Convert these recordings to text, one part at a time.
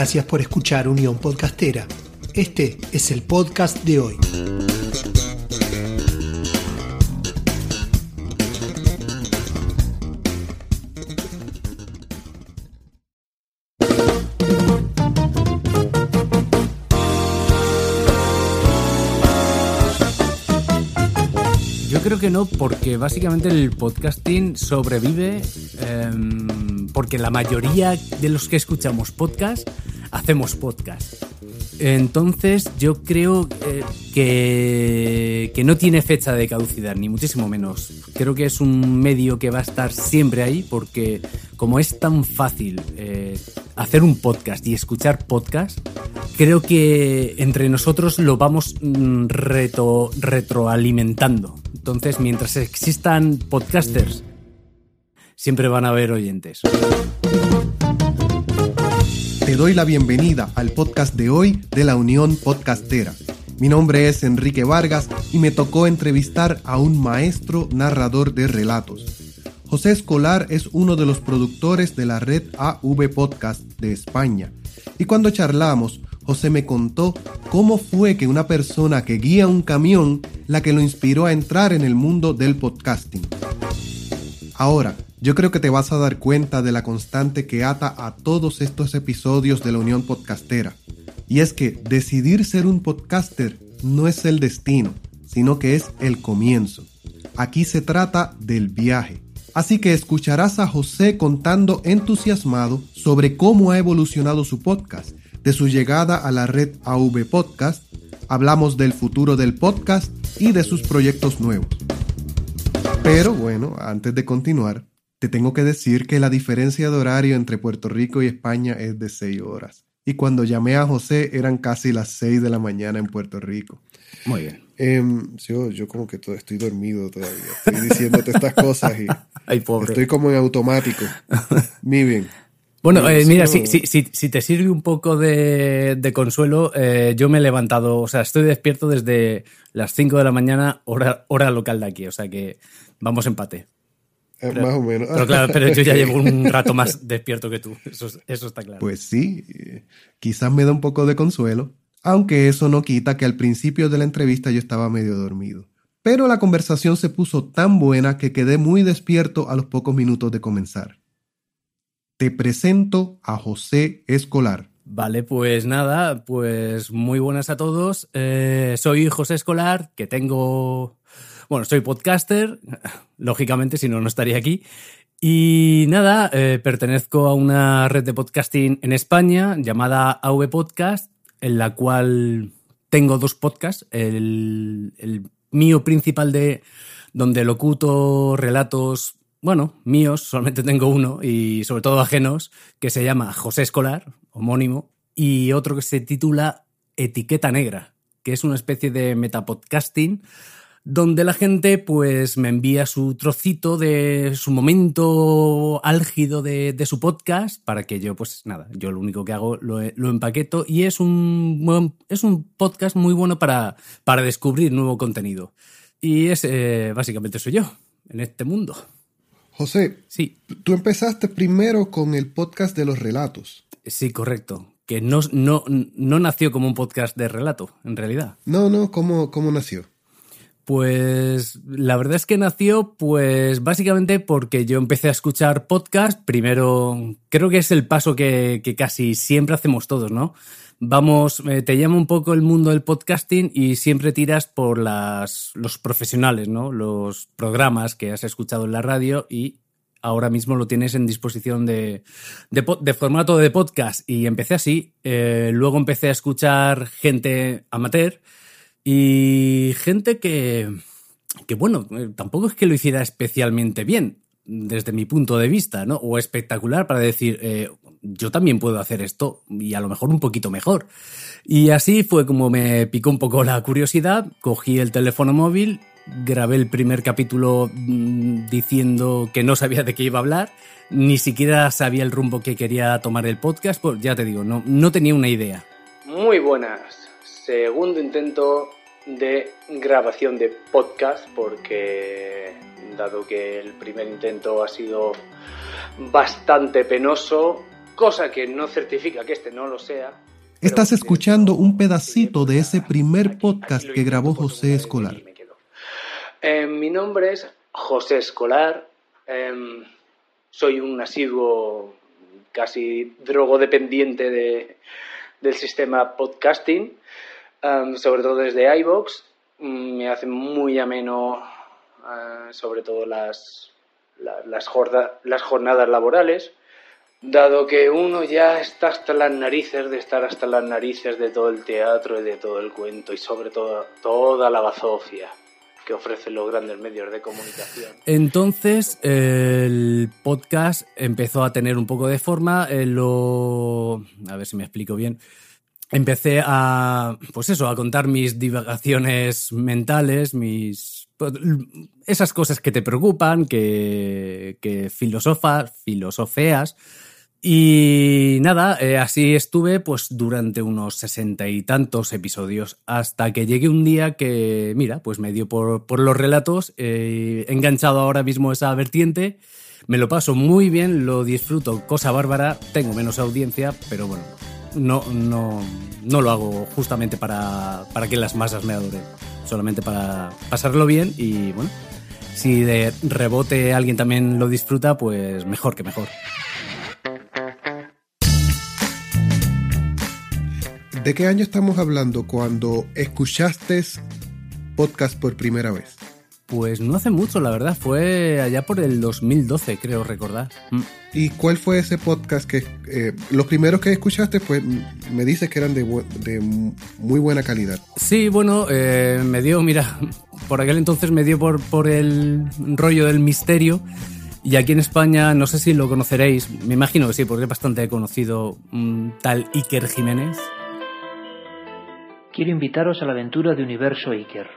Gracias por escuchar Unión Podcastera. Este es el podcast de hoy. Yo creo que no, porque básicamente el podcasting sobrevive em, porque la mayoría de los que escuchamos podcast hacemos podcast. Entonces yo creo eh, que, que no tiene fecha de caducidad, ni muchísimo menos. Creo que es un medio que va a estar siempre ahí porque como es tan fácil eh, hacer un podcast y escuchar podcast, creo que entre nosotros lo vamos mm, retroalimentando. Entonces, mientras existan podcasters, siempre van a haber oyentes. Te doy la bienvenida al podcast de hoy de la Unión Podcastera. Mi nombre es Enrique Vargas y me tocó entrevistar a un maestro narrador de relatos. José Escolar es uno de los productores de la red AV Podcast de España. Y cuando charlamos, José me contó cómo fue que una persona que guía un camión la que lo inspiró a entrar en el mundo del podcasting. Ahora, yo creo que te vas a dar cuenta de la constante que ata a todos estos episodios de la Unión Podcastera. Y es que decidir ser un podcaster no es el destino, sino que es el comienzo. Aquí se trata del viaje. Así que escucharás a José contando entusiasmado sobre cómo ha evolucionado su podcast, de su llegada a la red AV Podcast, hablamos del futuro del podcast y de sus proyectos nuevos. Pero bueno, antes de continuar, te tengo que decir que la diferencia de horario entre Puerto Rico y España es de 6 horas. Y cuando llamé a José eran casi las 6 de la mañana en Puerto Rico. Muy bien. Em, yo, yo como que todo, estoy dormido todavía. Estoy diciéndote estas cosas y Ay, pobre. estoy como en automático. Muy bien. Bueno, eh, mira, si, si, si te sirve un poco de, de consuelo, eh, yo me he levantado, o sea, estoy despierto desde las 5 de la mañana, hora, hora local de aquí, o sea que vamos empate. Eh, más o menos. Pero claro, pero yo ya llevo un rato más despierto que tú, eso, es- eso está claro. Pues sí, eh, quizás me da un poco de consuelo, aunque eso no quita que al principio de la entrevista yo estaba medio dormido. Pero la conversación se puso tan buena que quedé muy despierto a los pocos minutos de comenzar. Te presento a José Escolar. Vale, pues nada, pues muy buenas a todos. Eh, soy José Escolar, que tengo. Bueno, soy podcaster, lógicamente, si no, no estaría aquí. Y nada, eh, pertenezco a una red de podcasting en España llamada AV Podcast, en la cual tengo dos podcasts. El, el mío principal de donde locuto relatos, bueno, míos, solamente tengo uno, y sobre todo ajenos, que se llama José Escolar, homónimo, y otro que se titula Etiqueta Negra, que es una especie de metapodcasting donde la gente pues me envía su trocito de su momento álgido de, de su podcast para que yo pues nada, yo lo único que hago lo, lo empaqueto y es un, es un podcast muy bueno para, para descubrir nuevo contenido. Y es eh, básicamente soy yo en este mundo. José, Sí, tú empezaste primero con el podcast de los relatos. sí, correcto. Que no, no, no nació como un podcast de relato, en realidad. No, no, ¿cómo, cómo nació? Pues la verdad es que nació pues básicamente porque yo empecé a escuchar podcast. Primero, creo que es el paso que, casi siempre hacemos todos, ¿no? Vamos, eh, te llama un poco el mundo del podcasting y siempre tiras por las, los profesionales, ¿no? Los programas que has escuchado en la radio y ahora mismo lo tienes en disposición de, de formato de podcast. Y empecé así. Eh, luego empecé a escuchar gente amateur y gente que, que bueno, eh, tampoco es que lo hiciera especialmente bien, desde mi punto de vista, ¿no? O espectacular para decir, eh, yo también puedo hacer esto y a lo mejor un poquito mejor. Y así fue como me picó un poco la curiosidad, cogí el teléfono móvil, grabé el primer capítulo mm, diciendo que no sabía de qué iba a hablar, ni siquiera sabía el rumbo que quería tomar el podcast, pues ya te digo, no, no tenía una idea. Muy buenas. Segundo intento de grabación de podcast porque dado que el primer intento ha sido bastante penoso, cosa que no certifica que este no lo sea. Estás escuchando un pedacito de ese primer podcast que grabó José Escolar. Eh, mi nombre es José Escolar. Em, soy un asiduo casi drogodependiente de, del sistema podcasting, em, sobre todo desde iBox. Mm, me hace muy ameno, eh, sobre todo las, las, las jornadas laborales dado que uno ya está hasta las narices de estar hasta las narices de todo el teatro y de todo el cuento y sobre todo toda la bazofia que ofrecen los grandes medios de comunicación. Entonces el podcast empezó a tener un poco de forma, eh, lo... a ver si me explico bien. Empecé a, pues eso, a contar mis divagaciones mentales, mis pues, esas cosas que te preocupan, que, que filosofas, filosofeas, y nada, eh, así estuve pues durante unos sesenta y tantos episodios, hasta que llegué un día que, mira, pues me dio por, por los relatos, eh, he enganchado ahora mismo esa vertiente, me lo paso muy bien, lo disfruto, cosa bárbara, tengo menos audiencia, pero bueno, no, no, no lo hago justamente para, para que las masas me adoren, solamente para pasarlo bien y bueno, si de rebote alguien también lo disfruta, pues mejor que mejor. ¿De qué año estamos hablando cuando escuchaste podcast por primera vez? Pues no hace mucho, la verdad. Fue allá por el 2012, creo recordar. Mm. ¿Y cuál fue ese podcast que eh, los primeros que escuchaste, pues me dices que eran de, muy buena calidad? Sí, bueno, eh, me dio, mira, por aquel entonces me dio por, por el rollo del misterio. Y aquí en España, no sé si lo conoceréis, me imagino que sí, porque es bastante conocido un tal Iker Jiménez quiero invitaros a la aventura de Universo Iker.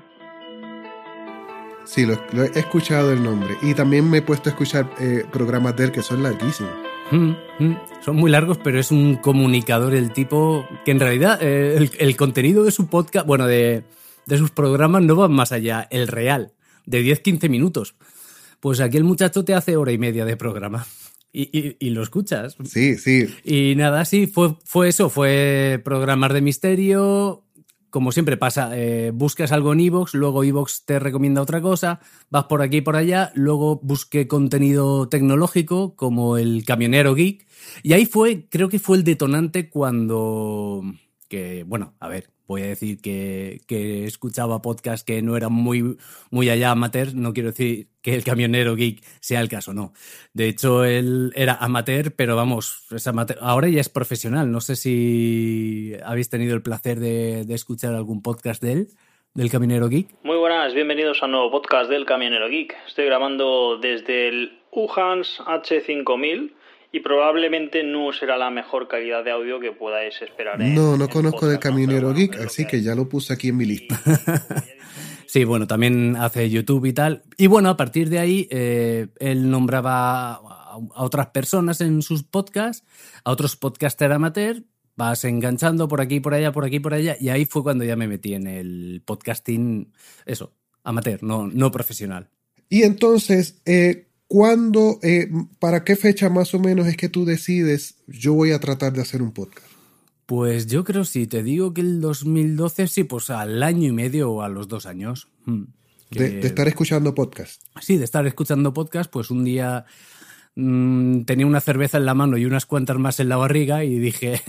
Sí, lo, he escuchado el nombre. Y también me he puesto a escuchar eh, programas de él que son larguísimos. Mm, mm. Son muy largos, pero es un comunicador el tipo que en realidad eh, el, contenido de su podcast, bueno, de, de sus programas no va más allá, el real, de 10-15 minutos. Pues aquí el muchacho te hace hora y media de programa. Y, y, y, lo escuchas. Sí, sí. Y nada, sí, fue, fue eso, fue programas de misterio, como siempre pasa, eh, buscas algo en Evox, luego Evox te recomienda otra cosa, vas por aquí y por allá, luego busqué contenido tecnológico como el camionero geek, y ahí fue, creo que fue el detonante cuando, que, bueno, a ver, voy a decir que, que escuchaba podcasts que no eran muy, muy allá amateur, no quiero decir que el camionero geek sea el caso, no. De hecho, él era amateur, pero vamos, es amateur. ahora ya es profesional. No sé si habéis tenido el placer de, de escuchar algún podcast de él del Camionero Geek. Muy buenas, bienvenidos a un nuevo podcast del Camionero Geek. Estoy grabando desde el Uhans H5000 y probablemente no será la mejor calidad de audio que podáis esperar. no, no conozco del Camionero Geek, así que ya lo puse aquí en mi lista. sí, bueno, también hace YouTube y tal. Y bueno, a partir de ahí, eh, él nombraba a otras personas en sus podcasts, a otros podcasters amateur, vas enganchando por aquí, por allá, por aquí, por allá, y ahí fue cuando ya me metí en el podcasting, eso, amateur, no, no profesional. Y entonces, eh, ¿Cuándo, eh, para qué fecha más o menos es que tú decides, yo voy a tratar de hacer un podcast? Pues yo creo, si te digo que el 2012, sí, pues al año y medio o a los dos años. Hmm, de, estar escuchando podcast. Sí, de estar escuchando podcast, pues un día mmm, tenía una cerveza en la mano y unas cuantas más en la barriga y dije,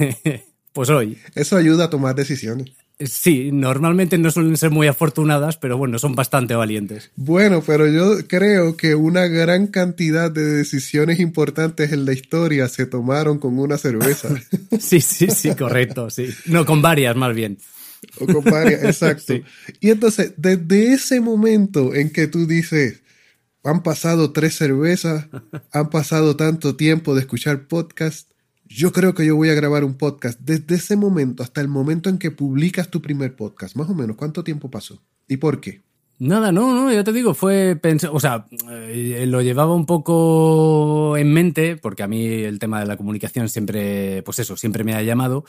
pues hoy. Eso ayuda a tomar decisiones. Sí, normalmente no suelen ser muy afortunadas, pero bueno, son bastante valientes. Bueno, pero yo creo que una gran cantidad de decisiones importantes en la historia se tomaron con una cerveza. sí, sí, sí, correcto, sí. No, con varias más bien. O con varias, exacto. Y entonces, desde ese momento en que tú dices, han pasado tres cervezas, han pasado tanto tiempo de escuchar podcast, yo creo que yo voy a grabar un podcast desde ese momento hasta el momento en que publicas tu primer podcast. Más o menos, ¿cuánto tiempo pasó? ¿Y por qué? Nada, no, no, ya te digo, fue o sea, eh, lo llevaba un poco en mente, porque a mí el tema de la comunicación siempre, pues eso, siempre me ha llamado,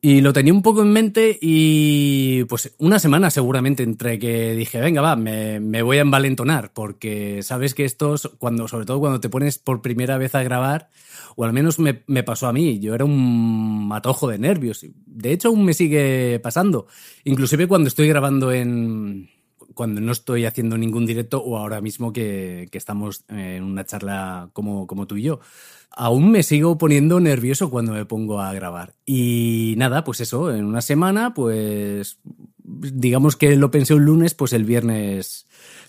Y lo tenía un poco en mente y pues una semana seguramente entre que dije, venga, va, me, me voy a envalentonar, porque sabes que estos, cuando, sobre todo cuando te pones por primera vez a grabar, o al menos me, me, pasó a mí, yo era un matojo de nervios. De hecho, aún me sigue pasando. Inclusive cuando estoy grabando en... cuando no estoy haciendo ningún directo o ahora mismo que, que estamos en una charla como, como tú y yo aún me sigo poniendo nervioso cuando me pongo a grabar. Y nada, pues eso, en una semana, pues digamos que lo pensé un lunes, pues el viernes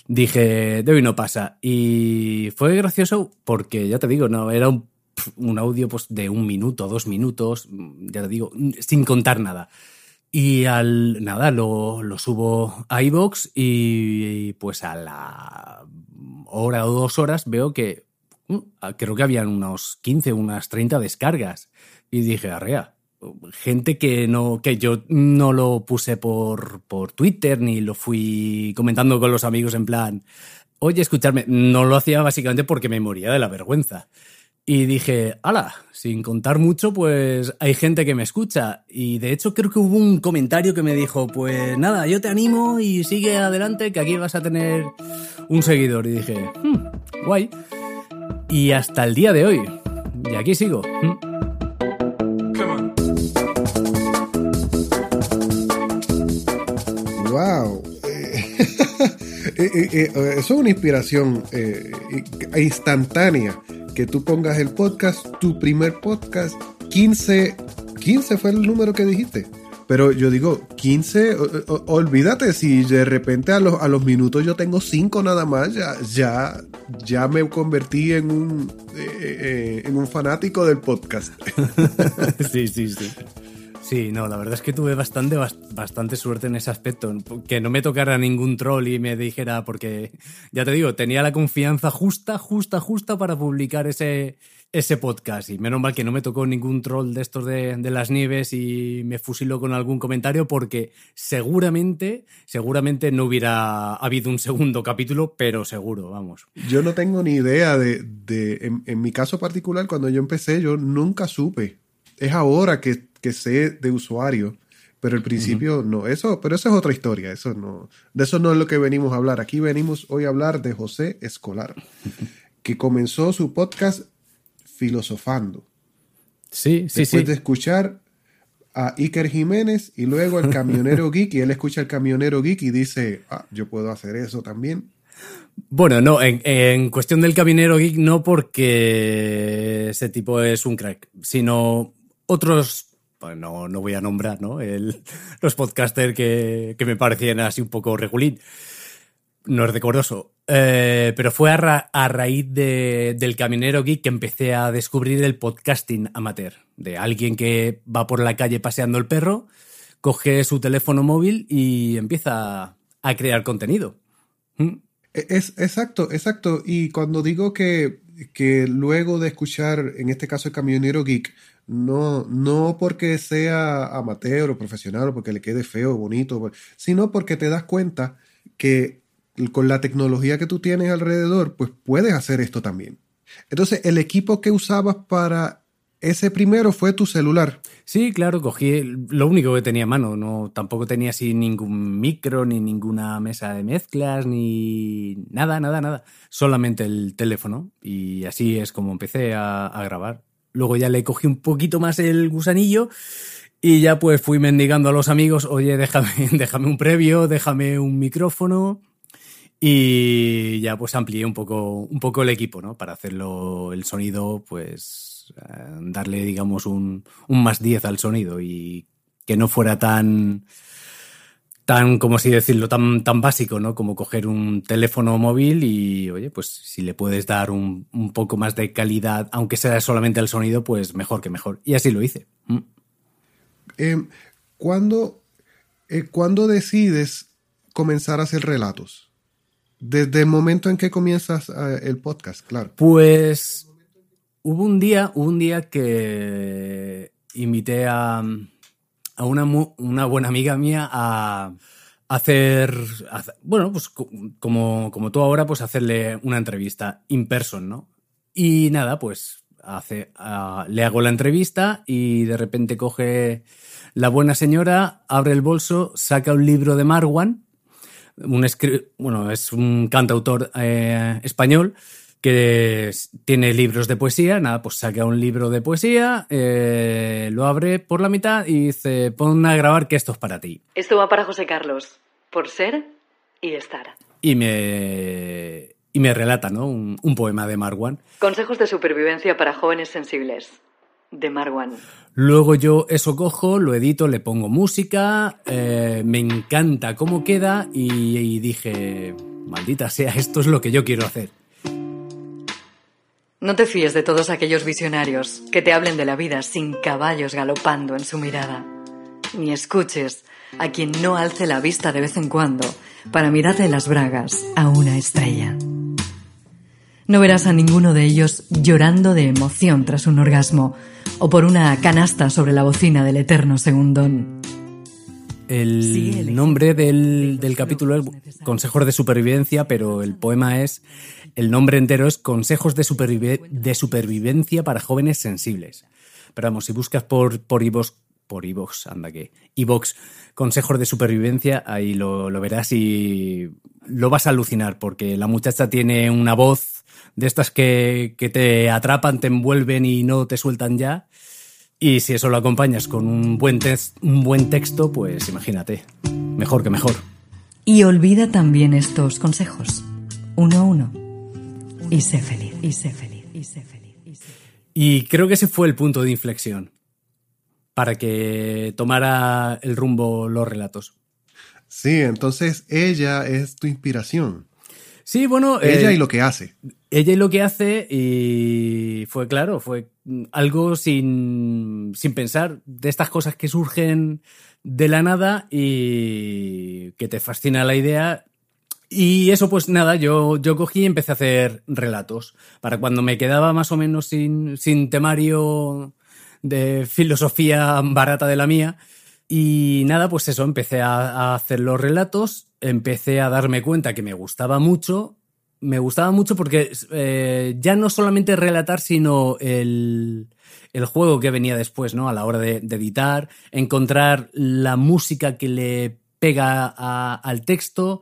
dije, de hoy no pasa. Y fue gracioso porque, ya te digo, no, era un, audio pues, de un minuto, dos minutos, ya te digo, sin contar nada. Y al nada, lo, lo subo a iVoox y, y pues a la hora o dos horas veo que creo que habían unos 15, unas 30 descargas. Y dije, arrea, gente que no, que yo no lo puse por, por Twitter ni lo fui comentando con los amigos en plan, oye, escucharme, no lo hacía básicamente porque me moría de la vergüenza. Y dije, ala, sin contar mucho, pues hay gente que me escucha. Y de hecho creo que hubo un comentario que me dijo, pues nada, yo te animo y sigue adelante, que aquí vas a tener un seguidor. Y dije, hmm, guay. Y hasta el día de hoy. Y aquí sigo. ¡Wow! Eso es una inspiración eh, instantánea. Que tú pongas el podcast, tu primer podcast, 15, 15 fue el número que dijiste. Pero yo digo, 15, olvídate, si de repente a los, a los minutos yo tengo 5 nada más, ya, ya, ya me convertí en un, eh, eh, en un fanático del podcast. sí, sí, sí. Sí, no, la verdad es que tuve bastante, bastante suerte en ese aspecto. Que no me tocara ningún troll y me dijera, porque ya te digo, tenía la confianza justa, justa, justa para publicar ese, ese podcast. Y menos mal que no me tocó ningún troll de estos de, de, las nieves y me fusiló con algún comentario porque seguramente, seguramente no hubiera habido un segundo capítulo, pero seguro, vamos. Yo no tengo ni idea de, de en, en, mi caso particular, cuando yo empecé, yo nunca supe. Es ahora que, que sé de usuario. Pero al principio uh -huh. no, eso, pero eso es otra historia, eso no, de eso no es lo que venimos a hablar. Aquí venimos hoy a hablar de José Escolar, que comenzó su podcast filosofando. Sí, sí, Después sí. de escuchar a Iker Jiménez y luego al camionero geek y él escucha al camionero geek y dice, ah, yo puedo hacer eso también. Bueno, no, en, en, cuestión del camionero geek no porque ese tipo es un crack, sino otros, bueno, no voy a nombrar, ¿no? El, los podcasters que, que me parecían así un poco regulín. No es decoroso. Eh, pero fue a, ra a raíz de, del Caminero Geek que empecé a descubrir el podcasting amateur. De alguien que va por la calle paseando el perro, coge su teléfono móvil y empieza a crear contenido. ¿Mm? Es, exacto, exacto. Y cuando digo que, que luego de escuchar, en este caso, el Camionero Geek, no, no porque sea amateur o profesional o porque le quede feo o bonito, sino porque te das cuenta que con la tecnología que tú tienes alrededor, pues puedes hacer esto también. Entonces, el equipo que usabas para ese primero fue tu celular. Sí, claro, cogí lo único que tenía a mano. No, tampoco tenía así ningún micro, ni ninguna mesa de mezclas, ni nada, nada, nada. Solamente el teléfono. Y así es como empecé a grabar. Luego ya le cogí un poquito más el gusanillo. Y ya pues fui mendigando a los amigos, oye, déjame, déjame un previo, déjame un micrófono. Y ya pues amplié un poco, un poco el equipo, ¿no? Para hacerlo el sonido, pues eh, darle, digamos, un, un más 10 al sonido y que no fuera tan, tan, como si decirlo, tan, tan básico, ¿no? Como coger un teléfono móvil y, oye, pues si le puedes dar un, un poco más de calidad, aunque sea solamente el sonido, pues mejor que mejor. Y así lo hice. Mm. Eh, ¿cuándo, eh, ¿Cuándo decides comenzar a hacer relatos? Desde el momento en que comienzas uh, el podcast, claro. Pues hubo un día, hubo un día que invité a, a una, una, buena amiga mía a hacer, bueno, pues como, como tú ahora, pues hacerle una entrevista in person, ¿no? Y nada, pues hace, le hago la entrevista y de repente coge la buena señora, abre el bolso, saca un libro de Marwan, un bueno, es un cantautor eh, español que tiene libros de poesía, nada, pues saca un libro de poesía, eh, lo abre por la mitad y dice, pon a grabar que esto es para ti. Esto va para José Carlos, por ser y estar. Y me, y me relata, ¿no? Un, un poema de Marwan. Consejos de supervivencia para jóvenes sensibles, de Marwan. Luego yo eso cojo, lo edito, le pongo música, eh, me encanta cómo queda y, y dije, maldita sea, esto es lo que yo quiero hacer. No te fíes de todos aquellos visionarios que te hablen de la vida sin caballos galopando en su mirada. Ni escuches a quien no alce la vista de vez en cuando para mirarle las bragas a una estrella. No verás a ninguno de ellos llorando de emoción tras un orgasmo o por una canasta sobre la bocina del eterno segundón. El nombre del, del capítulo es Consejos de Supervivencia, pero el poema es, el nombre entero es Consejos de, de Supervivencia para Jóvenes Sensibles. Pero vamos, si buscas por, por iVox, por iVox, anda que, iVox, Consejos de Supervivencia, ahí lo, lo verás y lo vas a alucinar, porque la muchacha tiene una voz de estas que, que te atrapan, te envuelven y no te sueltan ya. Y si eso lo acompañas con un buen, un buen texto, pues imagínate, mejor que mejor. Y olvida también estos consejos. Uno a uno. Y sé feliz, y sé feliz, y sé feliz. Y, sé feliz. y creo que ese fue el punto de inflexión para que tomara el rumbo los relatos. Sí, entonces ella es tu inspiración. Sí, bueno. Ella eh, y lo que hace. Ella lo que hace, y fue claro, fue algo sin, sin pensar, de estas cosas que surgen de la nada y que te fascina la idea. Y eso, pues nada, yo, yo cogí y empecé a hacer relatos. Para cuando me quedaba más o menos sin, sin temario de filosofía barata de la mía. Y nada, pues eso, empecé a, a hacer los relatos empecé a darme cuenta que me gustaba mucho. Me gustaba mucho porque eh, ya no solamente relatar, sino el, el, juego que venía después, ¿no? A la hora de, editar, encontrar la música que le pega a, al texto,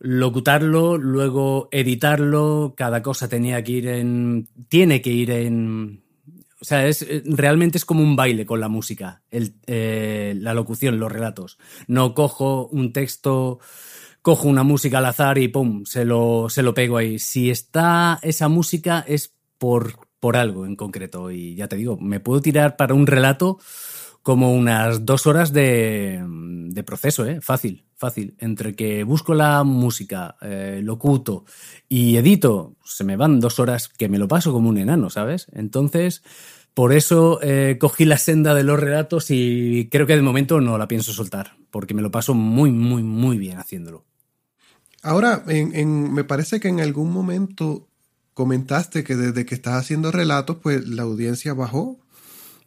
locutarlo, luego editarlo, cada cosa tenía que ir en. tiene que ir en. O sea, es, realmente es como un baile con la música, el, eh, la locución, los relatos. No cojo un texto cojo una música al azar y pum, se lo, se lo pego ahí. Si está esa música es por, por algo en concreto. Y ya te digo, me puedo tirar para un relato como unas dos horas de, de proceso, ¿eh? Fácil, fácil. Entre que busco la música, eh, locuto y edito, se me van dos horas que me lo paso como un enano, ¿sabes? Entonces, por eso eh, cogí la senda de los relatos y creo que de momento no la pienso soltar, porque me lo paso muy, muy, muy bien haciéndolo. Ahora, en, en, me parece que en algún momento comentaste que desde que estás haciendo relatos, pues la audiencia bajó.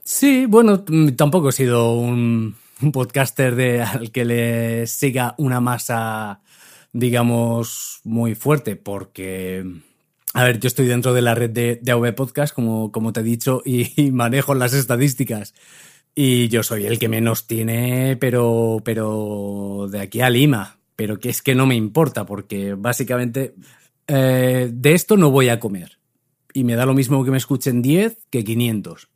Sí, bueno, tampoco he sido un, un podcaster de, al que le siga una masa, digamos, muy fuerte, porque, a ver, yo estoy dentro de la red de, de AV Podcast, como, como te he dicho, y, manejo las estadísticas. Y yo soy el que menos tiene, pero, pero de aquí a Lima, pero que es que no me importa porque básicamente eh, de esto no voy a comer. Y me da lo mismo que me escuchen 10 que 500.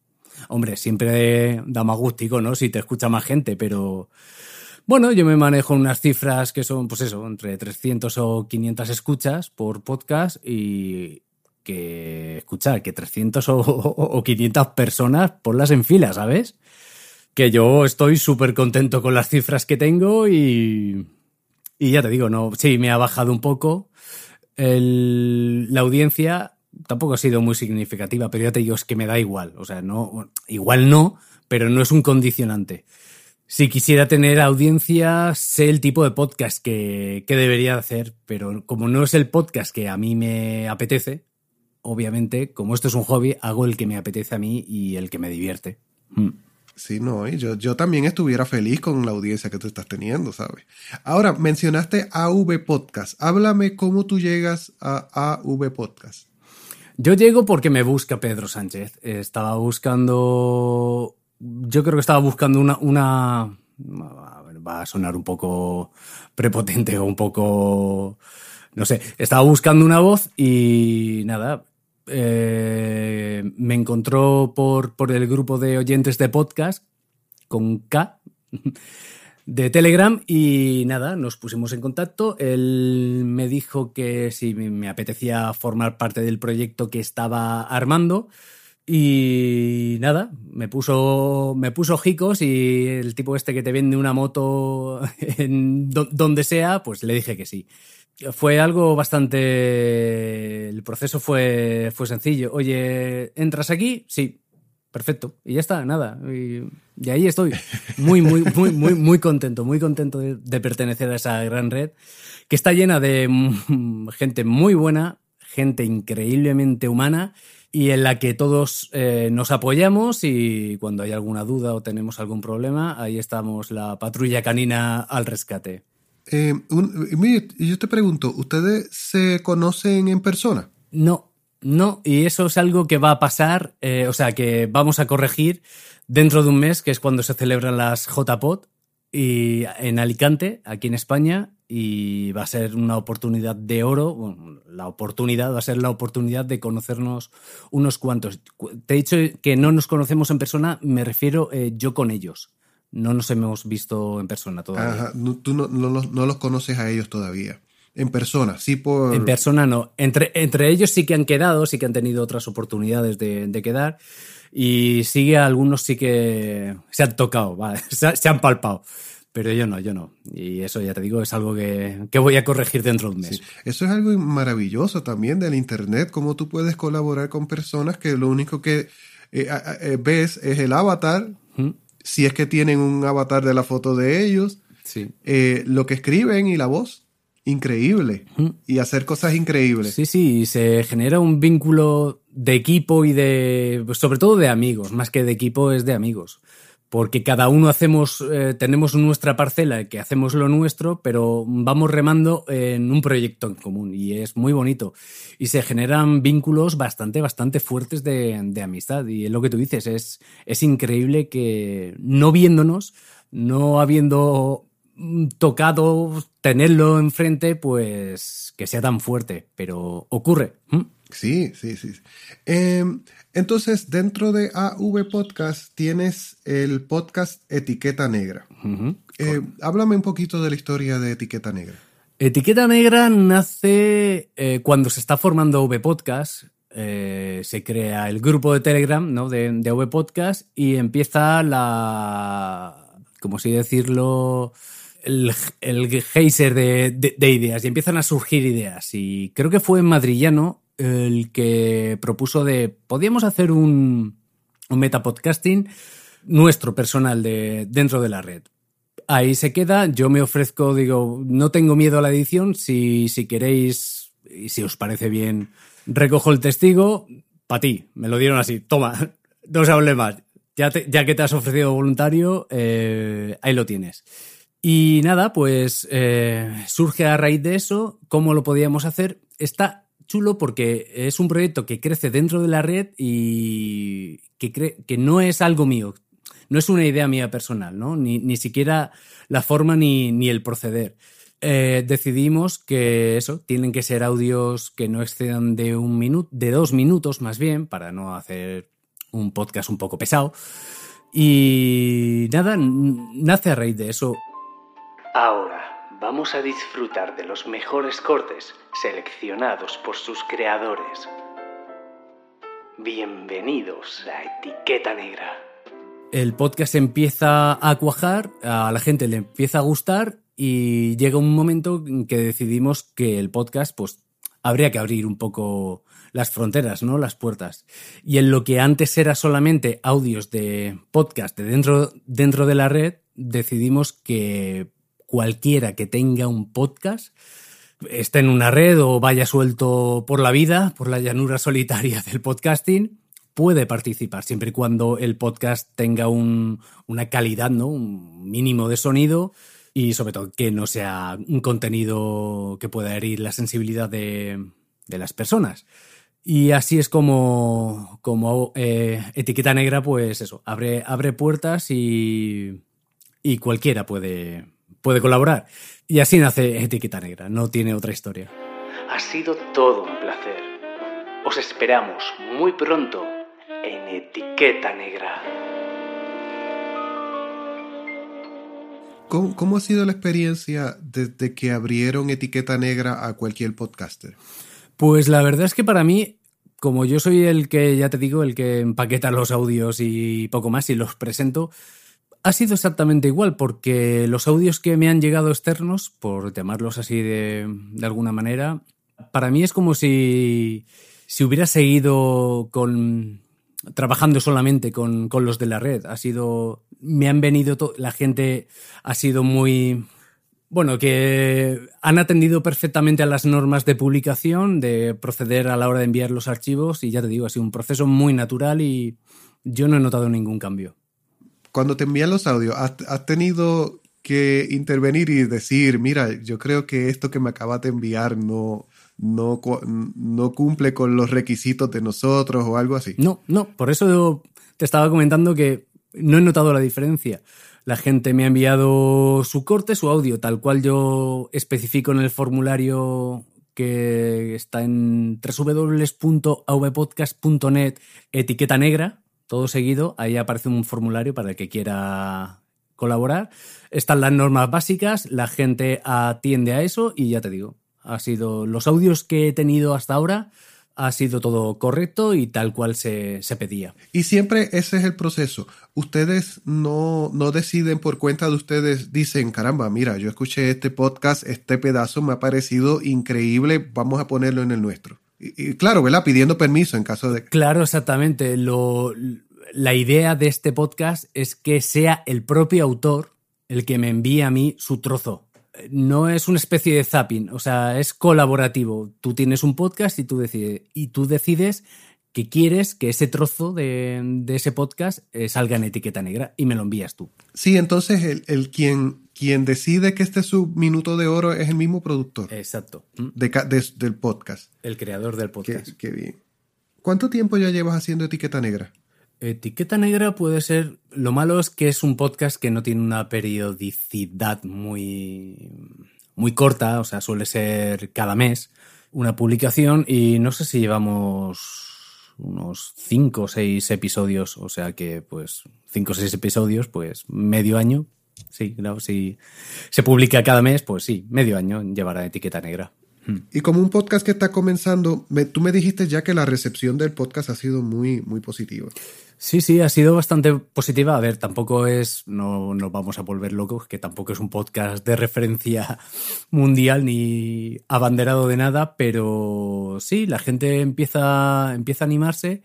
Hombre, siempre da más gustico, ¿no? Si te escucha más gente, pero bueno, yo me manejo unas cifras que son, pues eso, entre 300 o 500 escuchas por podcast y que escuchar que 300 o, o 500 personas ponlas en fila, ¿sabes? Que yo estoy súper contento con las cifras que tengo y, y ya te digo, no, sí, me ha bajado un poco. La audiencia tampoco ha sido muy significativa, pero ya te digo, es que me da igual. O sea, no, igual no, pero no es un condicionante. Si quisiera tener audiencia, sé el tipo de podcast que, que debería hacer, pero como no es el podcast que a mí me apetece, obviamente, como esto es un hobby, hago el que me apetece a mí y el que me divierte. Mm. Sí, no, y yo, yo también estuviera feliz con la audiencia que tú estás teniendo, ¿sabes? Ahora, mencionaste AV Podcast. Háblame cómo tú llegas a AV Podcast. Yo llego porque me busca Pedro Sánchez. Estaba buscando. Yo creo que estaba buscando una. una va a sonar un poco prepotente o un poco. No sé. Estaba buscando una voz y nada. Eh, me encontró por, por el grupo de oyentes de podcast con K de Telegram y nada, nos pusimos en contacto. Él me dijo que si me apetecía formar parte del proyecto que estaba armando. Y nada, me puso, me puso jicos y el tipo este que te vende una moto en donde sea, pues le dije que sí. Fue algo bastante. El proceso fue, fue sencillo. Oye, ¿entras aquí? Sí, perfecto. Y ya está, nada. Y, ahí estoy. Muy, muy, muy, muy, muy contento, muy contento de, pertenecer a esa gran red que está llena de gente muy buena, gente increíblemente humana y en la que todos eh, nos apoyamos y cuando hay alguna duda o tenemos algún problema, ahí estamos la patrulla canina al rescate. Eh, yo te pregunto, ¿ustedes se conocen en persona? No, no, y eso es algo que va a pasar, eh, o sea, que vamos a corregir dentro de un mes, que es cuando se celebran las JPOT y en Alicante, aquí en España, y va a ser una oportunidad de oro, bueno, la oportunidad va a ser la oportunidad de conocernos unos cuantos. Te he dicho que no nos conocemos en persona, me refiero eh, yo con ellos. No nos hemos visto en persona todavía. Ajá, tú no, no los conoces a ellos todavía. En persona, sí por... En persona no. Entre, entre ellos sí que han quedado, sí que han tenido otras oportunidades de, quedar. Y sigue algunos sí que se han tocado, se, han palpado. Pero yo no, yo no. Y eso ya te digo, es algo que, voy a corregir dentro de un mes. Eso es algo maravilloso también del Internet, cómo tú puedes colaborar con personas que lo único que eh, eh, ves es el avatar, si es que tienen un avatar de la foto de ellos, sí. Eh, lo que escriben y la voz increíble y hacer cosas increíbles. Sí, sí, se genera un vínculo de equipo y de, pues, sobre todo de amigos, más que de equipo es de amigos. Porque cada uno hacemos, eh, tenemos nuestra parcela, que hacemos lo nuestro, pero vamos remando en un proyecto en común y es muy bonito. Y se generan vínculos bastante, bastante fuertes de, de amistad. Y es lo que tú dices, es, es increíble que no viéndonos, no habiendo tocado tenerlo enfrente, pues que sea tan fuerte, pero ocurre. Sí, sí, sí. Em, entonces, dentro de AV Podcast tienes el podcast Etiqueta Negra. Eh, háblame un poquito de la historia de Etiqueta Negra. Etiqueta Negra nace eh, cuando se está formando AV Podcast. Eh, se crea el grupo de Telegram ¿no? de, de AV Podcast y empieza la, como si decirlo, el, el geyser de, ideas y empiezan a surgir ideas. Y creo que fue Madrillano el que propuso de, podíamos hacer un, un metapodcasting nuestro personal de, dentro de la red. Ahí se queda, yo me ofrezco, digo, no tengo miedo a la edición, si, si queréis y si os parece bien, recojo el testigo, para ti, me lo dieron así, toma, no se hable más, ya, ya que te has ofrecido voluntario, eh, ahí lo tienes. Y nada, pues eh, surge a raíz de eso cómo lo podíamos hacer. Está chulo porque es un proyecto que crece dentro de la red y que, no es algo mío, no es una idea mía personal, ¿no? Ni, ni siquiera la forma ni, ni el proceder. Eh, decidimos que eso, tienen que ser audios que no excedan de un minuto, de dos minutos más bien, para no hacer un podcast un poco pesado. Y nada, nace a raíz de eso. Ahora vamos a disfrutar de los mejores cortes seleccionados por sus creadores. Bienvenidos a Etiqueta Negra. El podcast empieza a cuajar, a la gente le empieza a gustar y llega un momento en que decidimos que el podcast pues habría que abrir un poco las fronteras, ¿no? Las puertas. Y en lo que antes era solamente audios de podcast de dentro, dentro de la red, decidimos que cualquiera que tenga un podcast, esté en una red o vaya suelto por la vida, por la llanura solitaria del podcasting, puede participar, siempre y cuando el podcast tenga un, una calidad, ¿no? Un mínimo de sonido y sobre todo que no sea un contenido que pueda herir la sensibilidad de, las personas. Y así es como, como eh, Etiqueta Negra, pues eso, abre, abre puertas y, y cualquiera puede, puede colaborar. Y así nace Etiqueta Negra, no tiene otra historia. Ha sido todo un placer. Os esperamos muy pronto en Etiqueta Negra. ¿Cómo, cómo ha sido la experiencia desde que abrieron Etiqueta Negra a cualquier podcaster? Pues la verdad es que para mí, como yo soy el que, ya te digo, el que empaqueta los audios y poco más y los presento, ha sido exactamente igual, porque los audios que me han llegado externos, por llamarlos así de, alguna manera, para mí es como si, si hubiera seguido con trabajando solamente con, con, los de la red. Ha sido. Me han venido. La gente ha sido muy bueno, que han atendido perfectamente a las normas de publicación, de proceder a la hora de enviar los archivos y ya te digo, ha sido un proceso muy natural y yo no he notado ningún cambio. Cuando te envían los audios, ¿has, tenido que intervenir y decir, mira, yo creo que esto que me acabas de enviar no, no, no cumple con los requisitos de nosotros o algo así? No, no, por eso te estaba comentando que no he notado la diferencia. La gente me ha enviado su corte, su audio, tal cual yo especifico en el formulario que está en www.avpodcast.net, etiqueta negra, todo seguido. Ahí aparece un formulario para el que quiera colaborar. Están las normas básicas, la gente atiende a eso y ya te digo, ha sido los audios que he tenido hasta ahora ha sido todo correcto y tal cual se, se, pedía. Y siempre ese es el proceso. Ustedes no, no deciden por cuenta de ustedes, dicen, caramba, mira, yo escuché este podcast, este pedazo me ha parecido increíble, vamos a ponerlo en el nuestro. Y, y claro, ¿verdad? Pidiendo permiso en caso de... Claro, exactamente. Lo, la idea de este podcast es que sea el propio autor el que me envíe a mí su trozo no es una especie de zapping, o sea, es colaborativo. Tú tienes un podcast y tú decides, y tú decides que quieres que ese trozo de, de ese podcast eh, salga en etiqueta negra y me lo envías tú. Sí, entonces el, el, quien, quien decide que este es su minuto de oro es el mismo productor. Exacto. De, de, del podcast. El creador del podcast. Qué, qué bien. ¿Cuánto tiempo ya llevas haciendo etiqueta negra? Etiqueta negra puede ser. Lo malo es que es un podcast que no tiene una periodicidad muy. muy corta, o sea, suele ser cada mes una publicación y no sé si llevamos unos 5 o 6 episodios, o sea que pues 5 o 6 episodios, pues medio año. Sí, claro, si se publica cada mes, pues sí, medio año llevará etiqueta negra. Y como un podcast que está comenzando, me, tú me dijiste ya que la recepción del podcast ha sido muy, muy positiva. Sí, sí, ha sido bastante positiva. A ver, tampoco es, no nos vamos a volver locos, que tampoco es un podcast de referencia mundial ni abanderado de nada, pero sí, la gente empieza, empieza a animarse.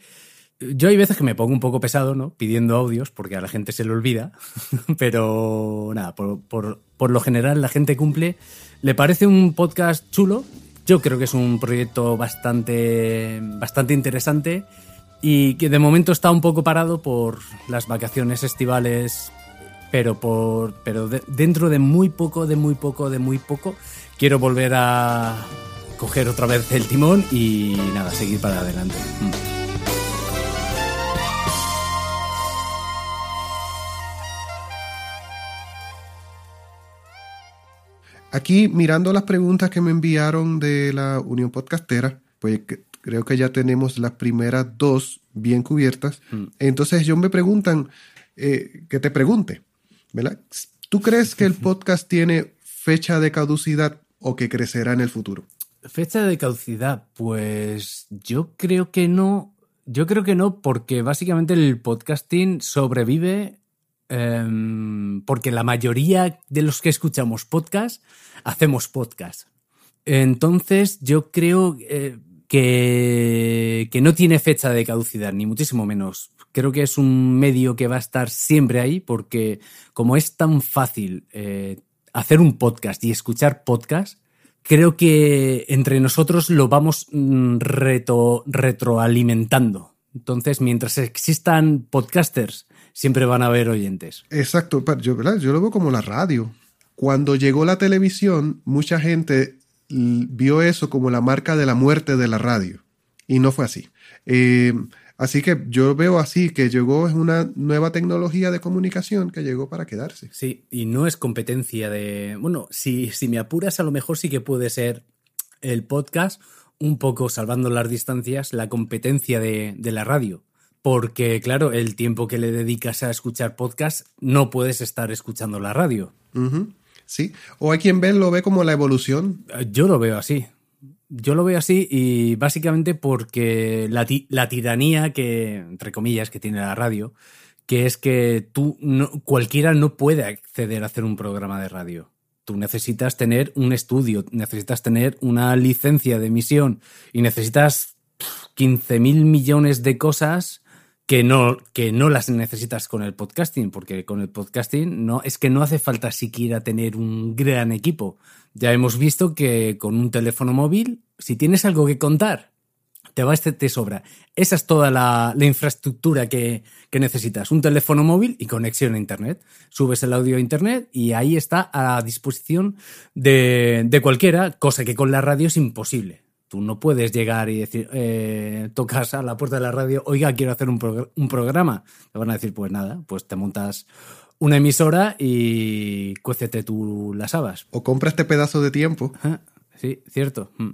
Yo hay veces que me pongo un poco pesado, ¿no? Pidiendo audios, porque a la gente se le olvida, pero nada, por, por, por lo general la gente cumple. Le parece un podcast chulo. Yo creo que es un proyecto bastante, bastante interesante y que de momento está un poco parado por las vacaciones estivales, pero por pero de, dentro de muy poco, de muy poco, de muy poco, quiero volver a coger otra vez el timón y nada, seguir para adelante. Mm. Aquí, mirando las preguntas que me enviaron de la Unión Podcastera, pues creo que ya tenemos las primeras dos bien cubiertas. Mm. Entonces ellos me preguntan, eh, que te pregunte, ¿verdad? ¿Tú crees que el podcast tiene fecha de caducidad o que crecerá en el futuro? Fecha de caducidad, pues yo creo que no. Yo creo que no, porque básicamente el podcasting sobrevive eh, porque la mayoría de los que escuchamos podcast hacemos podcast. Entonces yo creo eh, que, que no tiene fecha de caducidad, ni muchísimo menos. Creo que es un medio que va a estar siempre ahí porque como es tan fácil eh, hacer un podcast y escuchar podcast, creo que entre nosotros lo vamos mm, reto, retroalimentando. Entonces, mientras existan podcasters, siempre van a haber oyentes. Exacto, yo, ¿verdad? yo lo veo como la radio. Cuando llegó la televisión, mucha gente vio eso como la marca de la muerte de la radio. Y no fue así. Eh, así que yo veo así que llegó es una nueva tecnología de comunicación que llegó para quedarse. Sí, y no es competencia de... Bueno, si, si me apuras a lo mejor sí que puede ser el podcast un poco salvando las distancias, la competencia de, de, la radio. Porque, claro, el tiempo que le dedicas a escuchar podcast, no puedes estar escuchando la radio. Uh -huh. Sí. O hay quien ve, lo ve como la evolución. Yo lo veo así. Yo lo veo así y básicamente porque la, la tiranía que, entre comillas, que tiene la radio, que es que tú, no, cualquiera no puede acceder a hacer un programa de radio. Tú necesitas tener un estudio, necesitas tener una licencia de emisión y necesitas 15 mil millones de cosas que no, que no las necesitas con el podcasting, porque con el podcasting no, es que no hace falta siquiera tener un gran equipo. Ya hemos visto que con un teléfono móvil, si tienes algo que contar, te va este te sobra. Esa es toda la, infraestructura que, que, necesitas. Un teléfono móvil y conexión a Internet. Subes el audio a Internet y ahí está a disposición de, de cualquiera, cosa que con la radio es imposible. Tú no puedes llegar y decir, eh, tocas a la puerta de la radio, oiga, quiero hacer un, progr un programa. Te van a decir, pues nada, pues te montas una emisora y cuécete tú las habas. O compra este pedazo de tiempo. Sí, cierto. Mm.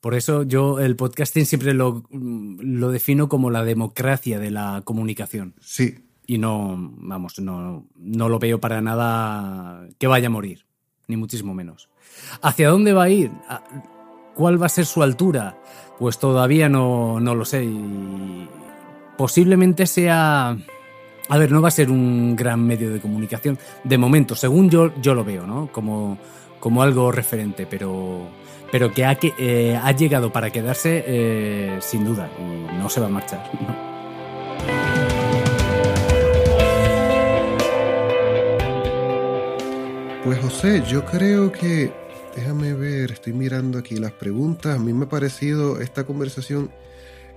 Por eso yo el podcasting siempre lo, lo defino como la democracia de la comunicación. Sí. Y no, vamos, no, no lo veo para nada que vaya a morir, ni muchísimo menos. ¿Hacia dónde va a ir? ¿Cuál va a ser su altura? Pues todavía no, no lo sé. Y posiblemente sea... A ver, no va a ser un gran medio de comunicación de momento, según yo, yo lo veo, ¿no? Como, como algo referente, pero, pero que ha, eh, llegado para quedarse eh, sin duda y no se va a marchar. Pues José, yo creo que Déjame ver, estoy mirando aquí las preguntas. A mí me ha parecido esta conversación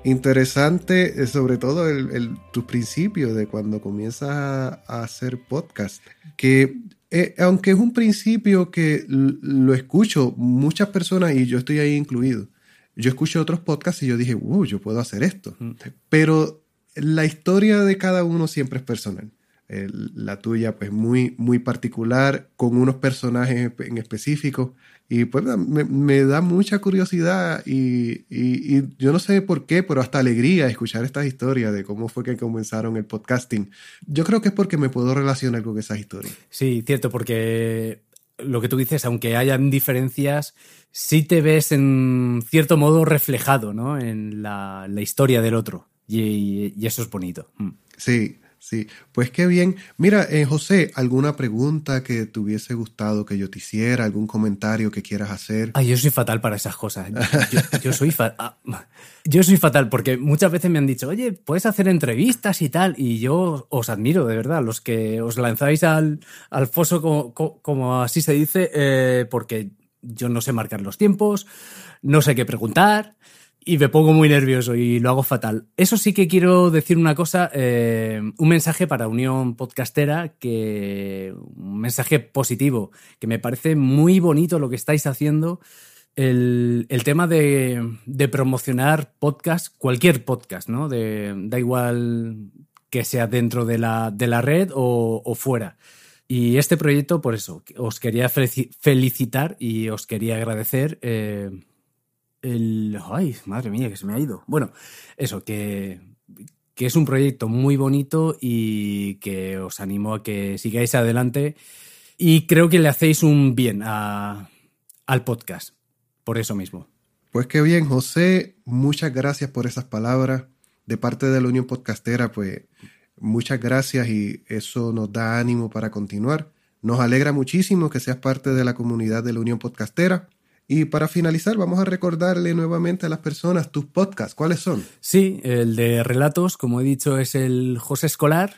interesante, sobre todo el, el, tus principios de cuando comienzas a, a hacer podcast. Que eh, aunque es un principio que lo escucho muchas personas y yo estoy ahí incluido. Yo escucho otros podcasts y yo dije, wow, yo puedo hacer esto. Mm. Pero la historia de cada uno siempre es personal. Eh, la tuya pues muy, muy particular, con unos personajes en específico. Y pues me, me da mucha curiosidad y, y, y, yo no sé por qué, pero hasta alegría escuchar estas historias de cómo fue que comenzaron el podcasting. Yo creo que es porque me puedo relacionar con esas historias. Sí, cierto, porque lo que tú dices, aunque hayan diferencias, sí te ves en cierto modo reflejado ¿no? en la, la historia del otro. Y, y, eso es bonito. Mm. Sí, Sí, pues qué bien. Mira, eh, José, ¿alguna pregunta que te hubiese gustado que yo te hiciera? ¿Algún comentario que quieras hacer? Ay, yo soy fatal para esas cosas. Soy fatal. Yo soy fatal porque muchas veces me han dicho, oye, puedes hacer entrevistas y tal. Y yo os admiro, de verdad, los que os lanzáis al, al foso, como, como, así se dice, eh, porque yo no sé marcar los tiempos, no sé qué preguntar y me pongo muy nervioso y lo hago fatal. Eso sí que quiero decir una cosa, eh, un mensaje para Unión Podcastera, que un mensaje positivo, que me parece muy bonito lo que estáis haciendo. El, el tema de, de, promocionar podcast, cualquier podcast, ¿no? De, da igual que sea dentro de la, de la red o, o fuera. Y este proyecto, por eso, os quería felicitar y os quería agradecer. Eh, el... Ay, madre mía, que se me ha ido. Bueno, eso, que, que es un proyecto muy bonito y que os animo a que sigáis adelante. Y creo que le hacéis un bien a, al podcast, por eso mismo. Pues qué bien, José. Muchas gracias por esas palabras. De parte de la Unión Podcastera, pues muchas gracias y eso nos da ánimo para continuar. Nos alegra muchísimo que seas parte de la comunidad de la Unión Podcastera. Y para finalizar, vamos a recordarle nuevamente a las personas tus podcasts. ¿Cuáles son? Sí, el de relatos, como he dicho, es el José Escolar,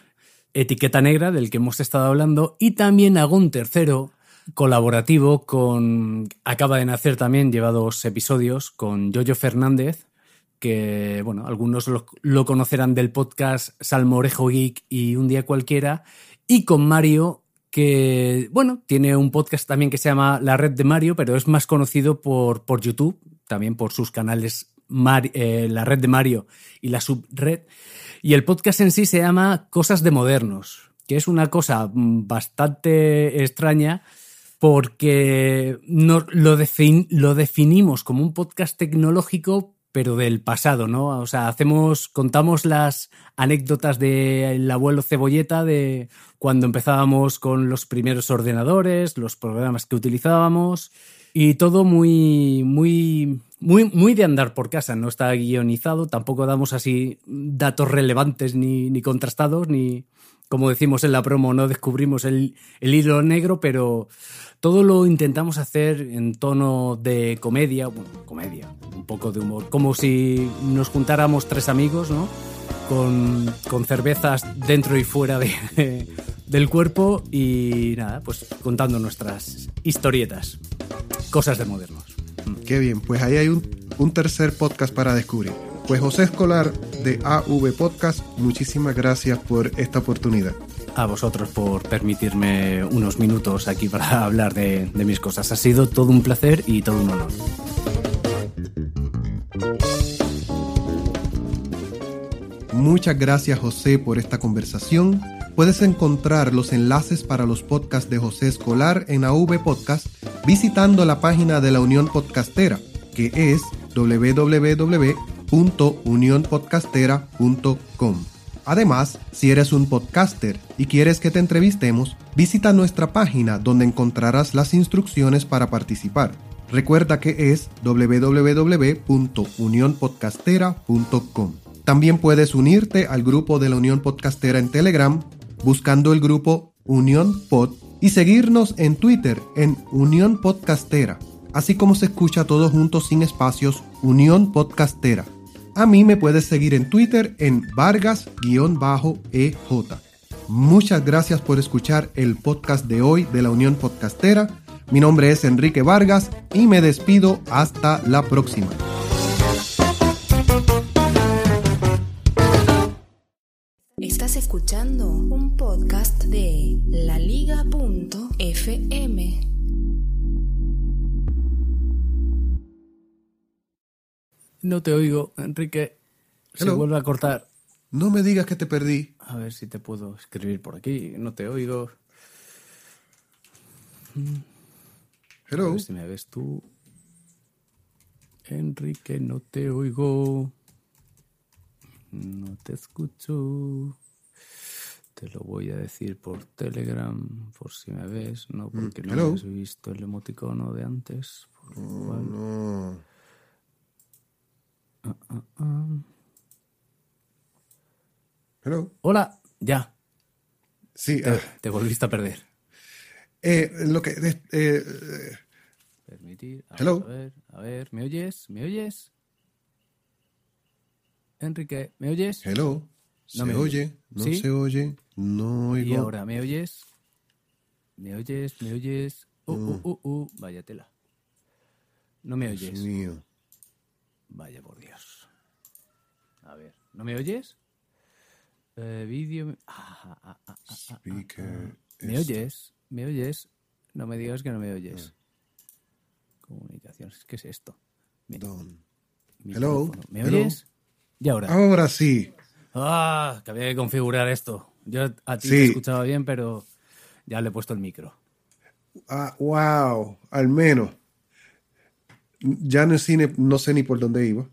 Etiqueta Negra, del que hemos estado hablando, y también hago un tercero colaborativo con... Acaba de nacer también, lleva dos episodios, con Yoyo Fernández, que, bueno, algunos lo, lo conocerán del podcast Salmorejo Geek y Un Día Cualquiera, y con Mario que, bueno, tiene un podcast también que se llama La Red de Mario, pero es más conocido por, por YouTube, también por sus canales eh, la red de Mario y la subred. Y el podcast en sí se llama Cosas de Modernos, que es una cosa mm, bastante extraña porque lo, lo definimos como un podcast tecnológico, pero del pasado, ¿no? O sea, hacemos, contamos las anécdotas del abuelo Cebolleta de cuando empezábamos con los primeros ordenadores, los programas que utilizábamos y todo muy, muy, muy, muy de andar por casa. No está guionizado, tampoco damos así datos relevantes ni, ni contrastados, ni, como decimos en la promo, no descubrimos el, el hilo negro, pero todo lo intentamos hacer en tono de comedia, bueno, comedia, un poco de humor, como si nos juntáramos tres amigos, ¿no? Con, con cervezas dentro y fuera de, del cuerpo y nada, pues contando nuestras historietas, cosas de modernos. Qué bien, pues ahí hay un, un tercer podcast para descubrir. Pues José Escolar de AV Podcast, muchísimas gracias por esta oportunidad a vosotros por permitirme unos minutos aquí para hablar de, de mis cosas. Ha sido todo un placer y todo un honor. Muchas gracias José por esta conversación. Puedes encontrar los enlaces para los podcasts de José Escolar en AV Podcast visitando la página de la Unión Podcastera, que es www.unionpodcastera.com. Además, si eres un podcaster y quieres que te entrevistemos, visita nuestra página donde encontrarás las instrucciones para participar. Recuerda que es www.unionpodcastera.com. También puedes unirte al grupo de la Unión Podcastera en Telegram buscando el grupo Unión Pod y seguirnos en Twitter en Unión Podcastera, así como se escucha todo juntos sin espacios Unión Podcastera. A mí me puedes seguir en Twitter en Vargas-EJ. Muchas gracias por escuchar el podcast de hoy de la Unión Podcastera. Mi nombre es Enrique Vargas y me despido hasta la próxima. Estás escuchando un podcast de laliga.fm. No te oigo, Enrique. Se Hello. vuelve a cortar. No me digas que te perdí. A ver si te puedo escribir por aquí. No te oigo. A Hello. ver si me ves tú. Enrique, no te oigo. No te escucho. Te lo voy a decir por Telegram, por si me ves. No, porque no hello. has visto el emoticono de antes. por cual- No. Hello. Hola, ya. Sí, Te, ah, te volviste a perder. eh, lo que eh, eh, Permitir. Vamos Hello. A ver, a ver, ¿me oyes? ¿Me oyes? Enrique, ¿me oyes? hello. No se me oye, no ¿Sí? se oye, no Y oigo. ahora, ¿me oyes? ¿Me oyes? ¿Me oyes? Uh, uh, uh, uh. Vaya tela. No me Dios oyes. mío. Vaya por Dios. A ver, ¿no me oyes? Eh, vídeo. Ah, ah, ah, ah, ah, ah, Speaker. ¿Me es- oyes? ¿Me oyes? No me digas que no me oyes. Comunicaciones. ¿Qué es esto? Mi-. Hello, ¿Me hello. oyes? Y ahora. Ahora sí. Ah, que había que configurar esto. Yo a ti Sí. te escuchaba bien, pero ya le he puesto el micro. Ah, wow, al menos. Ya no, sé ni- no sé ni por dónde iba.